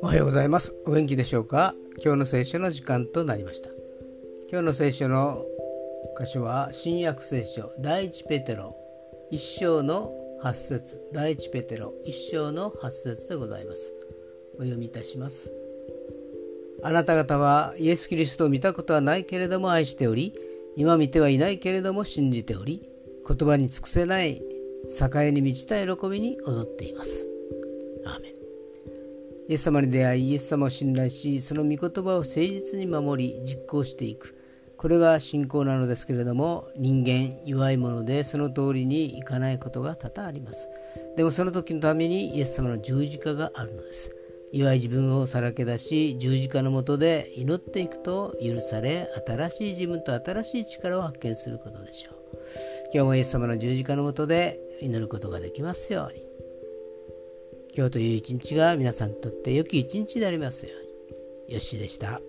おはようございます。お元気でしょうか？今日の聖書の時間となりました。今日の聖書の箇所は新約聖書第一ペテロ一章の八節第一ペテロ一章の八節でございます。お読みいたします。あなた方はイエス・キリストを見たことはないけれども愛しており、今見てはいないけれども信じており、言葉に尽くせない栄に満ちた喜びに踊っています。アーメンイエス様に出会い、イエス様を信頼し、その御言葉を誠実に守り、実行していく。これが信仰なのですけれども人間弱いものでその通りにいかないことが多々ありますでもその時のためにイエス様の十字架があるのです弱い自分をさらけ出し十字架のもとで祈っていくと許され新しい自分と新しい力を発見することでしょう今日もイエス様の十字架のもとで祈ることができますように今日という一日が皆さんにとって良き一日でありますようによしでした。